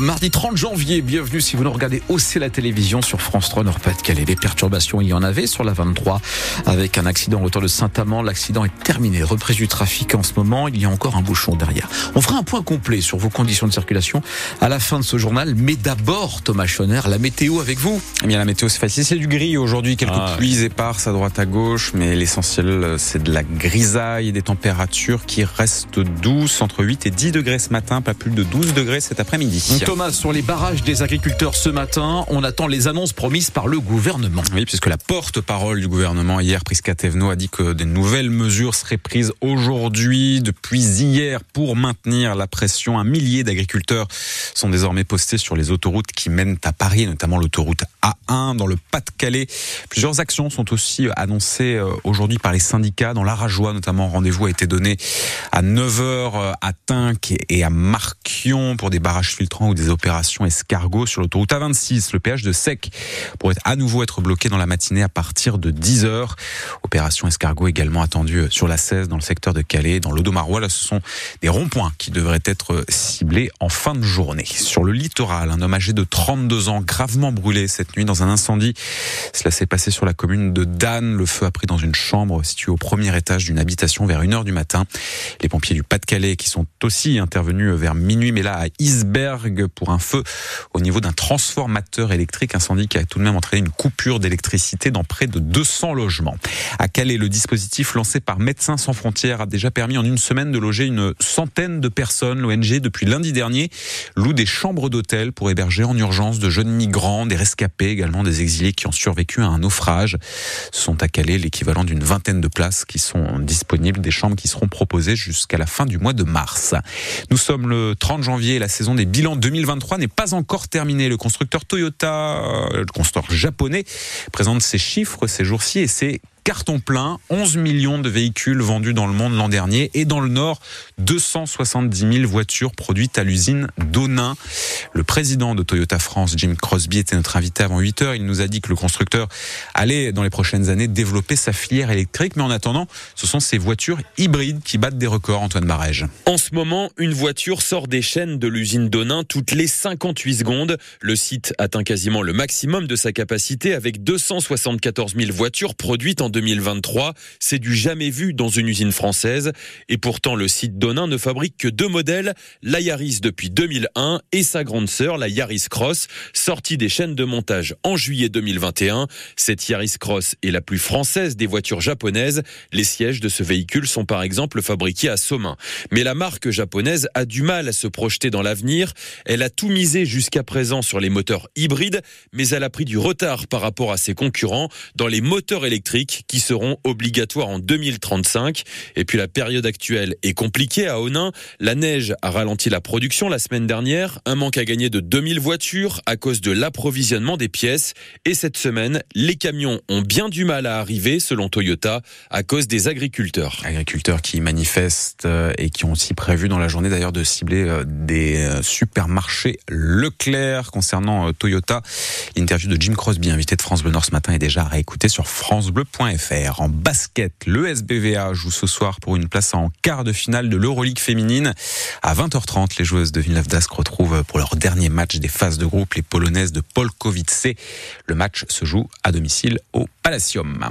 mardi 30 janvier. Bienvenue si vous nous regardez hausser la télévision sur France 3 Nord-Pas-de-Calais. Les perturbations, il y en avait sur la 23 avec un accident autour de Saint-Amand. L'accident est terminé. Reprise du trafic en ce moment. Il y a encore un bouchon derrière. On fera un point complet sur vos conditions de circulation à la fin de ce journal. Mais d'abord, Thomas Schoner, la météo avec vous. Eh bien, la météo, c'est facile. C'est du gris aujourd'hui. Quelques Ah, pluies éparses à droite à gauche. Mais l'essentiel, c'est de la grisaille et des températures qui restent douces entre 8 et 10 degrés ce matin. Pas plus de 12 degrés cet après-midi. Thomas, sur les barrages des agriculteurs ce matin, on attend les annonces promises par le gouvernement. Oui, puisque la porte-parole du gouvernement hier, Prisca Thévenot, a dit que des nouvelles mesures seraient prises aujourd'hui, depuis hier, pour maintenir la pression. Un millier d'agriculteurs sont désormais postés sur les autoroutes qui mènent à Paris, notamment l'autoroute A1 dans le Pas-de-Calais. Plusieurs actions sont aussi annoncées euh, aujourd'hui par les syndicats. Dans l'Arajois, notamment, rendez-vous a été donné à 9h à Tinc et à Marquion pour des barrages filtrants opérations escargots sur l'autoroute A26. Le péage de Sec pourrait à nouveau être bloqué dans la matinée à partir de 10h. Opération escargot également attendue sur la 16 dans le secteur de Calais. Dans l'Audomarois, là, ce sont des ronds-points qui devraient être ciblés en fin de journée. Sur le littoral, un homme âgé de 32 ans gravement brûlé cette nuit dans un incendie. Cela s'est passé sur la commune de Dan. Le feu a pris dans une chambre située au premier étage d'une habitation vers 1h du matin. Les pompiers du Pas-de-Calais qui sont aussi intervenus vers minuit, mais là à Isberg pour un feu au niveau d'un transformateur électrique. Incendie qui a tout de même entraîné une coupure d'électricité dans près de 200 logements. À Calais, le dispositif lancé par Médecins sans frontières a déjà permis en une semaine de loger une centaine de personnes. L'ONG, depuis lundi dernier, loue des chambres d'hôtel pour héberger en urgence de jeunes migrants, des rescapés, également des exilés qui ont survécu à un naufrage. Ce sont à Calais l'équivalent d'une vingtaine de places qui sont disponibles, des chambres qui seront proposées jusqu'à la fin du mois de mars. Nous sommes le 30 janvier la saison des bilans 2023 n'est pas encore terminée. Le constructeur Toyota, euh, le constructeur japonais, présente ses chiffres ces jours-ci et ses carton plein, 11 millions de véhicules vendus dans le monde l'an dernier et dans le Nord, 270 000 voitures produites à l'usine d'Onin. Le président de Toyota France, Jim Crosby, était notre invité avant 8 heures. Il nous a dit que le constructeur allait dans les prochaines années développer sa filière électrique, mais en attendant, ce sont ces voitures hybrides qui battent des records, Antoine Barège. En ce moment, une voiture sort des chaînes de l'usine d'Onin toutes les 58 secondes. Le site atteint quasiment le maximum de sa capacité avec 274 000 voitures produites en 2023. C'est du jamais vu dans une usine française. Et pourtant, le site d'Onin ne fabrique que deux modèles, la Yaris depuis 2001 et sa grande sœur, la Yaris Cross, sortie des chaînes de montage en juillet 2021. Cette Yaris Cross est la plus française des voitures japonaises. Les sièges de ce véhicule sont par exemple fabriqués à Somain. Mais la marque japonaise a du mal à se projeter dans l'avenir. Elle a tout misé jusqu'à présent sur les moteurs hybrides, mais elle a pris du retard par rapport à ses concurrents dans les moteurs électriques qui seront obligatoires en 2035. Et puis la période actuelle est compliquée à Onin. La neige a ralenti la production la semaine dernière, un manque à gagner de 2000 voitures à cause de l'approvisionnement des pièces. Et cette semaine, les camions ont bien du mal à arriver, selon Toyota, à cause des agriculteurs. Agriculteurs qui manifestent euh, et qui ont aussi prévu dans la journée d'ailleurs de cibler euh, des euh, supermarchés Leclerc concernant Toyota. L'interview de Jim Crosby, invité de France Bleu Nord ce matin, est déjà réécoutée sur francebleu.fr. En basket, le SBVA joue ce soir pour une place en quart de finale de l'Euroleague féminine. À 20h30, les joueuses de Villeneuve d'Ascq retrouvent pour leur dernier match des phases de groupe les Polonaises de Polkowice. Le match se joue à domicile au Palacium.